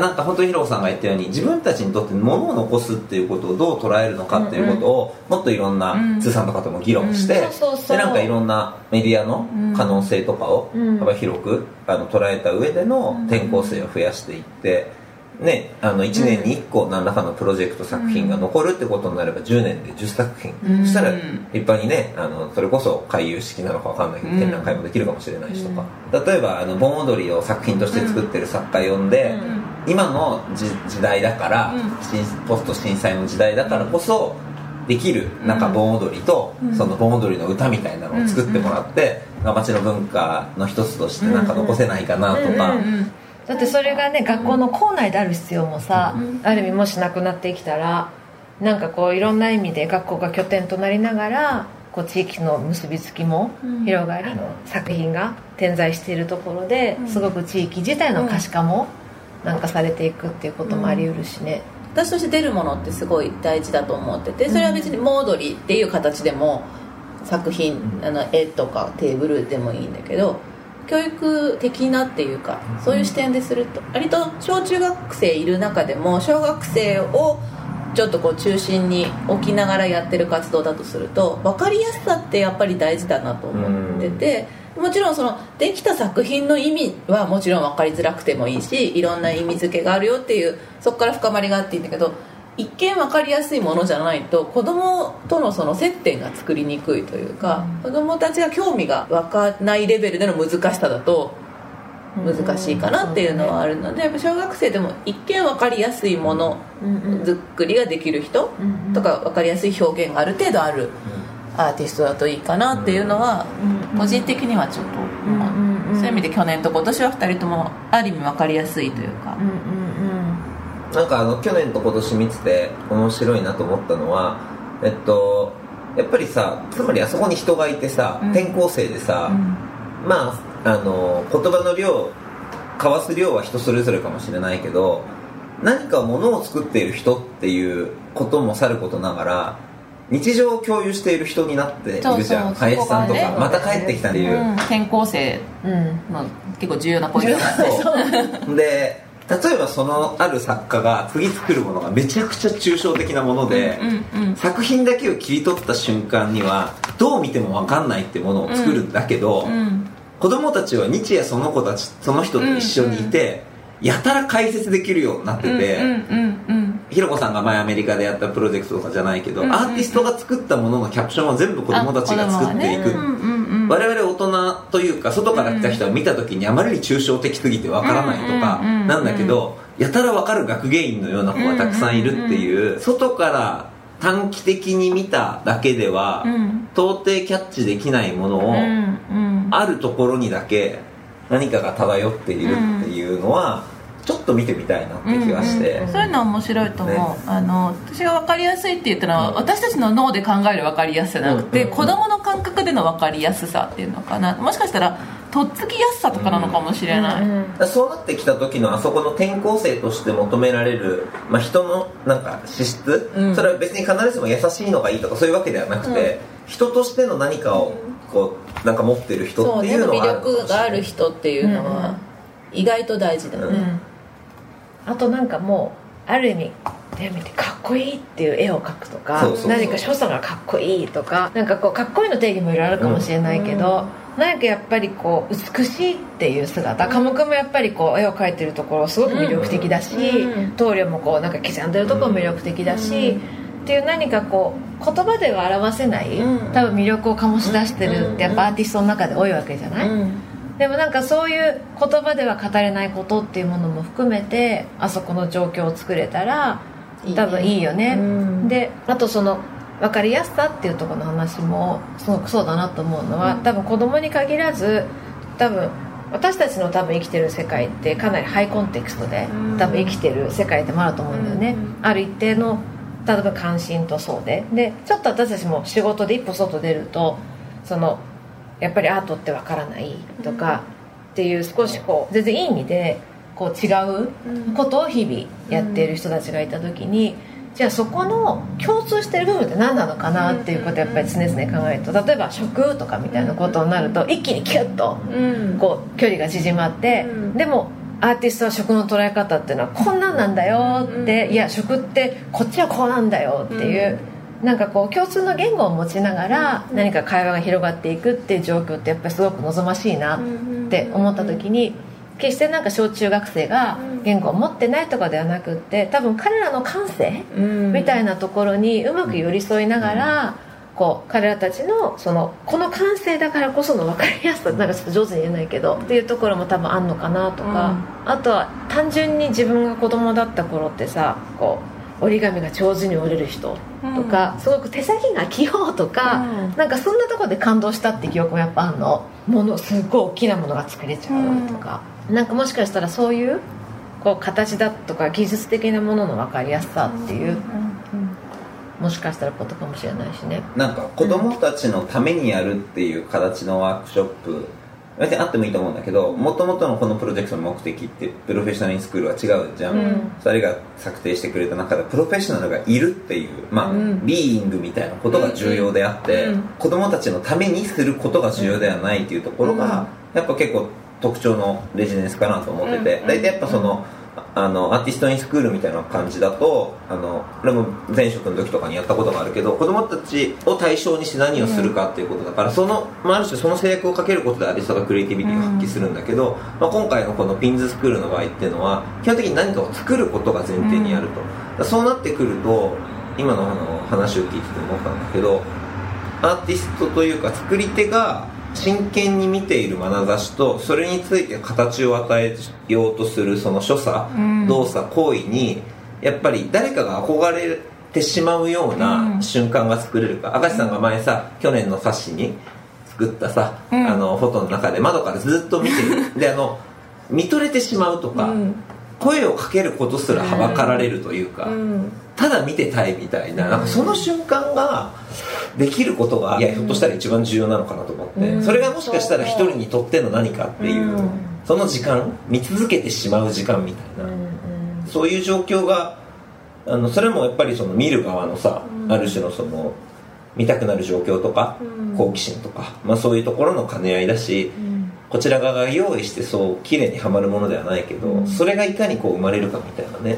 なんか本当にヒロさんが言ったように自分たちにとって物を残すっていうことをどう捉えるのかっていうことを、もっといろんな通さんとかとも議論して、でなんかいろんなメディアの可能性とかを幅広くあの捉えた上での転校生を増やしていって。ね、あの1年に1個何らかのプロジェクト作品が残るってことになれば10年で10作品、うん、そしたら立派にねあのそれこそ回遊式なのか分かんないけど展覧会もできるかもしれないしとか、うん、例えばあの盆踊りを作品として作ってる作家呼んで、うん、今の時代だから、ポスト震災の時代だからこそできるなんか盆踊りと、その盆踊りの歌みたいなのを作ってもらって、町の文化の一つとしてなんか残せないかなとか。だってそれがね学校の校内である必要もさ、ある意味もしなくなってきたらなんかこういろんな意味で学校が拠点となりながらこう地域の結びつきも広がり、うん、作品が点在しているところですごく地域自体の可視化もなんかされていくっていうこともあり得るしね、私として出るものってすごい大事だと思っててそれは別に盆踊りっていう形でも作品あの絵とかテーブルでもいいんだけど教育的なっていうかそういう視点ですると。割と小中学生いる中でも小学生をちょっとこう中心に置きながらやってる活動だとすると分かりやすさってやっぱり大事だなと思っててもちろんそのできた作品の意味はもちろん分かりづらくてもいいしいろんな意味付けがあるよっていうそこから深まりがあっていいんだけど一見分かりやすいものじゃないと子供とのその接点が作りにくいというか、うん、子供たちが興味が湧かないレベルでの難しさだと難しいかなっていうのはあるのでやっぱ小学生でも一見分かりやすいもの作りができる人とか分かりやすい表現がある程度あるアーティストだといいかなっていうのは個人的にはちょっとそういう意味で去年と今年は2人ともある意味分かりやすいというか。なんかあの去年と今年見てて面白いなと思ったのはえっとやっぱりさつまりあそこに人がいてさ、うん、転校生でさ、うん、まああの言葉の量交わす量は人それぞれかもしれないけど何か物を作っている人っていうこともさることながら日常を共有している人になっているじゃん。林さんとか、ね、また帰ってきたっていう、うん、転校生。の結構重要なポイントで例えばそのある作家が次作るものがめちゃくちゃ抽象的なもので、うんうんうん、作品だけを切り取った瞬間にはどう見ても分かんないってものを作るんだけど、うんうん、子供たちは日夜その子たちその人と一緒にいて、うんうん、やたら解説できるようになってて、うんうんうんうんひろこさんが前アメリカでやったプロジェクトとかじゃないけど、うんうんうん、アーティストが作ったもののキャプションは全部子供たちが作っていく、ねう。んうん、我々大人というか外から来た人は見た時にあまりに抽象的すぎてわからないとかなんだけどやたらわかる学芸員のような子がたくさんいるっていう。外から短期的に見ただけでは、到底キャッチできないものを、あるところにだけ何かが漂っているっていうのは、ちょっと見てみたいなって気がして、うんうん、そういうのは面白いと思う、ね、あの私が分かりやすいって言ったのは、うん、私たちの脳で考える分かりやすさじゃなくて、うんうん、子供の感覚での分かりやすさっていうのかな。もしかしたらとっつきやすさとかなのかもしれない、うんうん、そうなってきた時のあそこの転校生として求められる、まあ、人のなんか資質、うん、それは別に必ずしも優しいのがいいとかそういうわけではなくて、人としての何かをこうなんか持ってる人っていうのは魅力がある人っていうのは意外と大事だね、あとなんかもうある意味手見てかっこいいっていう絵を描くとか何か所作がかっこいいとかなんかこうかっこいいの定義もいろいろあるかもしれないけど、うん、なんかやっぱりこう美しいっていう姿科目もやっぱりこう絵を描いてるところすごく魅力的だし、うん、棟梁もこうなんか刻んでるところも魅力的だし、うん、っていう何かこう言葉では表せない、多分魅力を醸し出してるってやっぱアーティストの中で多いわけじゃない、でもなんかそういう言葉では語れないことっていうものも含めてあそこの状況を作れたら多分いいよね、ね、であとその分かりやすさっていうところの話もすごくそうだなと思うのは多分子供に限らず多分私たちの多分生きてる世界ってかなりハイコンテクストで多分生きてる世界でもあると思うんだよね、ある一定の例えば関心とそうで。でちょっと私たちも仕事で一歩外出るとそのやっぱりアートってわからないとかっていう少しこう全然いい意味でこう違うことを日々やっている人たちがいた時にじゃあそこの共通してる部分って何なのかなっていうことをやっぱり常々考えると例えば食とかみたいなことになると一気にキュッとこう距離が縮まってでもアーティストは食の捉え方っていうのはこんなんなんだよって、いや食ってこっちはこうなんだよっていう、なんかこう共通の言語を持ちながら何か会話が広がっていくっていう状況ってやっぱりすごく望ましいなって思った時に決してなんか小中学生が言語を持ってないとかではなくって多分彼らの感性みたいなところにうまく寄り添いながらこう彼らたちのそのこの感性だからこその分かりやすさなんかちょっと上手に言えないけどっていうところも多分あんのかなとかあとは単純に自分が子供だった頃ってさこう折り紙が上手に折れる人とか、うん、すごく手先が器用とか、うん、なんかそんなとこで感動したって記憶もやっぱあんの。ものすごい大きなものが作れちゃうとか、うん、なんかもしかしたらそういうこう形だとか技術的なものの分かりやすさっていう、もしかしたらことかもしれないしね。なんか子供たちのためにやるっていう形のワークショップ別にあってもいいと思うんだけどもともとのこのプロジェクトの目的ってプロフェッショナルインスクールは違うじゃん、うん、2人が策定してくれた中でプロフェッショナルがいるっていうまあ、うん、ビーイングみたいなことが重要であって、うん、子供たちのためにすることが重要ではないっていうところが、やっぱ結構特徴のレジデンスかなと思ってて大体やっぱその、あのアーティストインスクールみたいな感じだとあの俺も前職の時とかにやったことがあるけど子供たちを対象にして何をするかっていうことだから、その、まあ、ある種その制約をかけることでアーティストがクリエイティビティを発揮するんだけど、まあ、今回のこのピンズスクールの場合っていうのは基本的に何かを作ることが前提にあると、そうなってくると今のあの話を聞いてて思ったんだけどアーティストというか作り手が真剣に見ている眼差しとそれについて形を与えようとするその所作、うん、動作行為にやっぱり誰かが憧れてしまうような瞬間が作れるか、うん、明石さんが前さ去年の冊子に作ったさ、うん、あのフォトの中で窓からずっと見てる。であの見とれてしまうとか、声をかけることすらはばかられるというか、ただ見てたいみたいななんかその瞬間ができることがいやひょっとしたら一番重要なのかなと思って、それがもしかしたら一人にとっての何かっていう、その時間見続けてしまう時間みたいな、そういう状況があのそれもやっぱりその見る側のさ、ある種のその見たくなる状況とか、好奇心とか、まあ、そういうところの兼ね合いだし、こちら側が用意してそう綺麗にはまるものではないけど、それがいかにこう生まれるかみたいなね、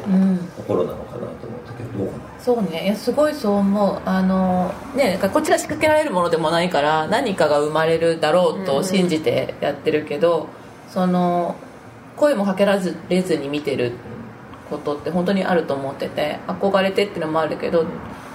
ところなのかなと思ったけど。どうかなそうね。いやすごいそう思う。あのねこっちが仕掛けられるものでもないから何かが生まれるだろうと信じてやってるけど、うん、その声もかけられずに見てることって本当にあると思ってて憧れてっていうのもあるけど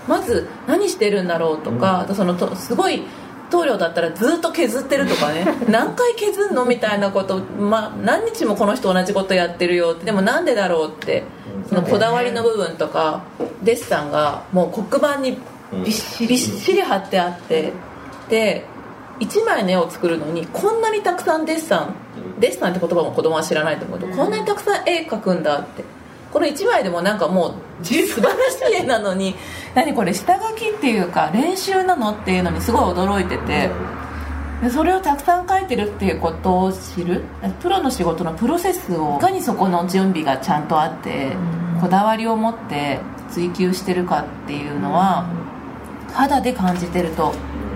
まず何してるんだろうとか、うん、そのとすごい棟梁だったらずっと削ってるとかね。何回削るのみたいなこと、まあ、何日もこの人同じことやってるよって。でもなんでだろうって。そのこだわりの部分とかデッサンがもう黒板にびっしり貼ってあって。で1枚の絵を作るのにこんなにたくさんデッサンデッサンって言葉も子供は知らないと思うけど、こんなにたくさん絵描くんだってこの1枚でもなんかもう素晴らしい絵なのに何これ下書きっていうか練習なのっていうのにすごい驚いてて。でそれをたくさん書いてるっていうことを知るプロの仕事のプロセスをいかにそこの準備がちゃんとあって、こだわりを持って追求してるかっていうのは、肌で感じてると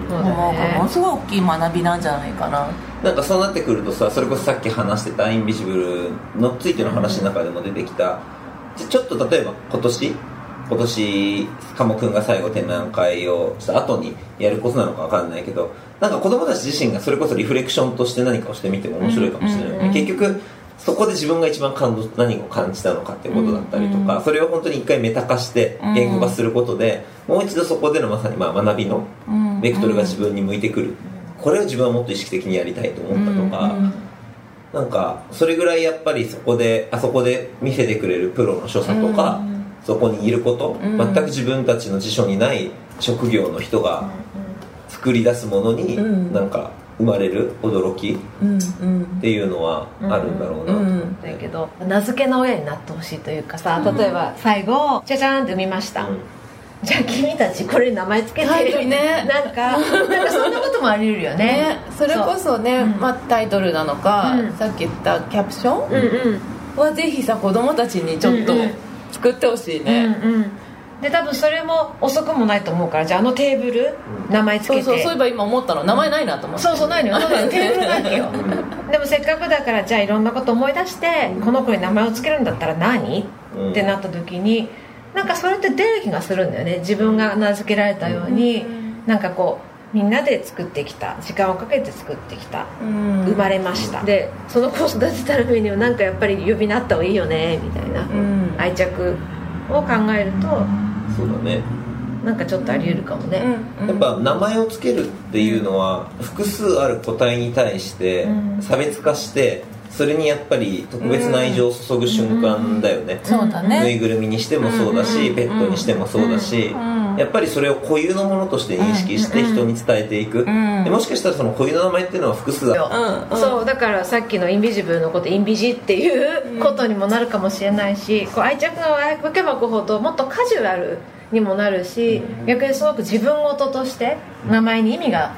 思うからものすごい大きい学びなんじゃないかななんかそうなってくるとさそれこそさっき話してたインビジブルのついての話の中でも出てきた、ちょっと例えば今年？今年鴨くんが最後展覧会をした後にやることなのか分かんないけどなんか子供たち自身がそれこそリフレクションとして何かをしてみても面白いかもしれない、うんうん、結局そこで自分が一番感動何を感じたのかっていうことだったりとか、うんうん、それを本当に一回メタ化して言語化することで、もう一度そこでのまさにまあ学びのベクトルが自分に向いてくる、これを自分はもっと意識的にやりたいと思ったとか、うんうん、なんかそれぐらいやっぱりそこであそこで見せてくれるプロの所作とか、うん。そこにいること、うん、全く自分たちの辞書にない職業の人が作り出すものになんか生まれる驚きっていうのはあるんだろうなと思って、だけど名付けの親になってほしいというかさ例えば最後じゃじゃんって見ました、じゃあ君たちこれ名前つけて。ね。なんか なんかそんなこともあり得るよね。ねそれこそね、まあ、タイトルなのか、さっき言ったキャプション、はぜひさ子供たちにちょっと、作ってほしいね、うんうん。で多分それも遅くもないと思うからじゃああのテーブル名前つけて。そうそうそういえば今思ったの。名前ないなと思って、そうそうないのよ。テーブルないよ。でもせっかくだからじゃあいろんなこと思い出してこの子に名前を付けるんだったら何、ってなった時になんかそれって出る気がするんだよね。自分が名付けられたように、なんかこうみんなで作ってきた。時間をかけて作ってきた、生まれました。でその子を育てたためにはなんかやっぱり呼び名あった方がいいよねみたいな、愛着を考えるとそうだね。なんかちょっとあり得るかもね、やっぱ名前を付けるっていうのは複数ある個体に対して差別化してそれにやっぱり特別な愛情を注ぐ瞬間だよね、そうだね。ぬいぐるみにしてもそうだし、ペットにしてもそうだし、やっぱりそれを固有のものとして認識して人に伝えていく、でもしかしたらその固有の名前っていうのは複数ある、そうだからさっきのインビジブルのことインビジっていうことにもなるかもしれないし、こう愛着が湧けば湧くほどもっとカジュアルにもなるし、逆にすごく自分事として名前に意味が、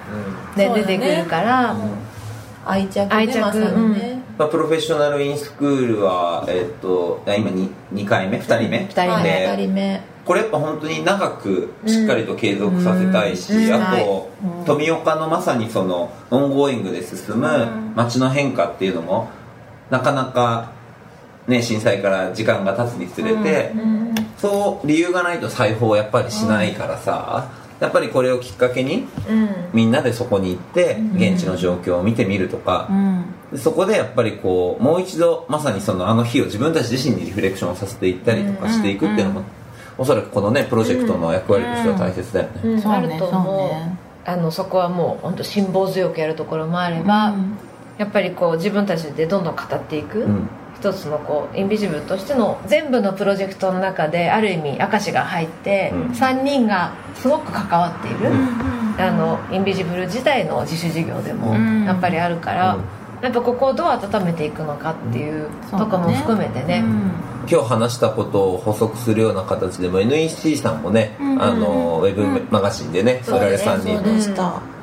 ね出てくるから、愛着愛着、ねまあ、 professional in school は、えっと今 2, 2回目？2人目？2人目。2人目これやっぱ本当に長くしっかりと継続させたいし、うん、あと、うん、富岡のまさにその ongoing で進む街の変化っていうのもなかなかね震災から時間が経つにつれて、うん、そう理由がないと裁縫をやっぱりしないからさ、やっぱりこれをきっかけに、みんなでそこに行って現地の状況を見てみるとか、そこでやっぱりこうもう一度まさにそのあの日を自分たち自身にリフレクションさせていったりとかしていくっていうのも、おそらくこのねプロジェクトの役割としては大切だよね、うん。うん、あると思う、あのそこはもう本当辛抱強くやるところもあれば、やっぱりこう自分たちでどんどん語っていく、一つのこうインビジブルとしての全部のプロジェクトの中である意味明石が入って、うん、3人がすごく関わっている、あのインビジブル自体の自主事業でもやっぱりあるから、やっぱここをどう温めていくのかっていうとかも含めてね、ね。うん、今日話したことを補足するような形でも NEC さんもね、うんうん、あのウェブマガジンでねそられさんに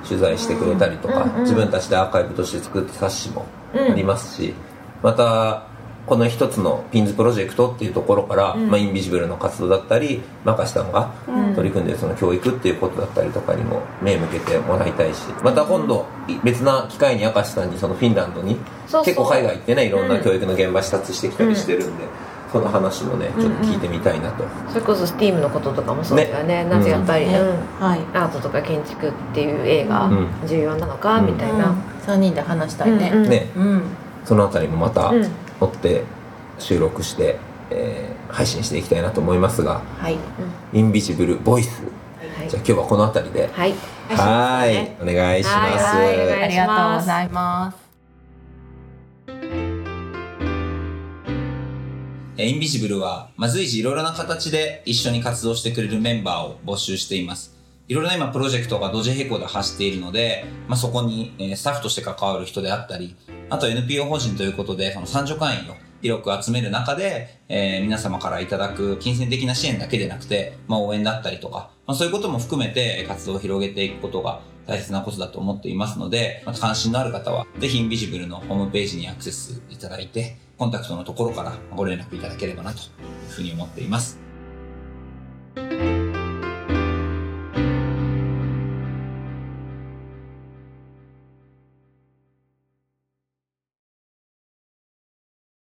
取材してくれたりとか、自分たちでアーカイブとして作った冊子もありますし、またこの一つのピンズプロジェクトっていうところから、うん、まあ、インビジブルの活動だったりマカシさんが取り組んでるその教育っていうことだったりとかにも目向けてもらいたいしまた今度別な機会に明石さんにそのフィンランドに結構海外行ってねいろんな教育の現場視察してきたりしてるんで。その話もねちょっと聞いてみたいなと、うんうん、それこそ STEAM のこととかもそうだよね、ね、なぜやっぱり、うん、はい、アートとか建築っていう映画重要なのか、みたいな、うん、3人で話したいね、ね、うん、そのあたりもまた追って収録して、えー、配信していきたいなと思いますが「はい、インビジブルボイス」はい、じゃあ今日はこの辺りで。はい。はい。お願いします、ありがとうございます。インビジブルは、まあ、随時いろいろな形で一緒に活動してくれるメンバーを募集しています。いろいろな今プロジェクトが同時並行で走っているので、まあ、そこに、え、スタッフとして関わる人であったり、あと NPO 法人ということで、その参助会員を広く集める中で、えー、皆様からいただく金銭的な支援だけでなくて、まあ、応援だったりとか、まあ、そういうことも含めて活動を広げていくことが大切なことだと思っていますので、まあ、関心のある方は、ぜひインビジブルのホームページにアクセスいただいて、コンタクトのところからご連絡いただければなというふうに思っています。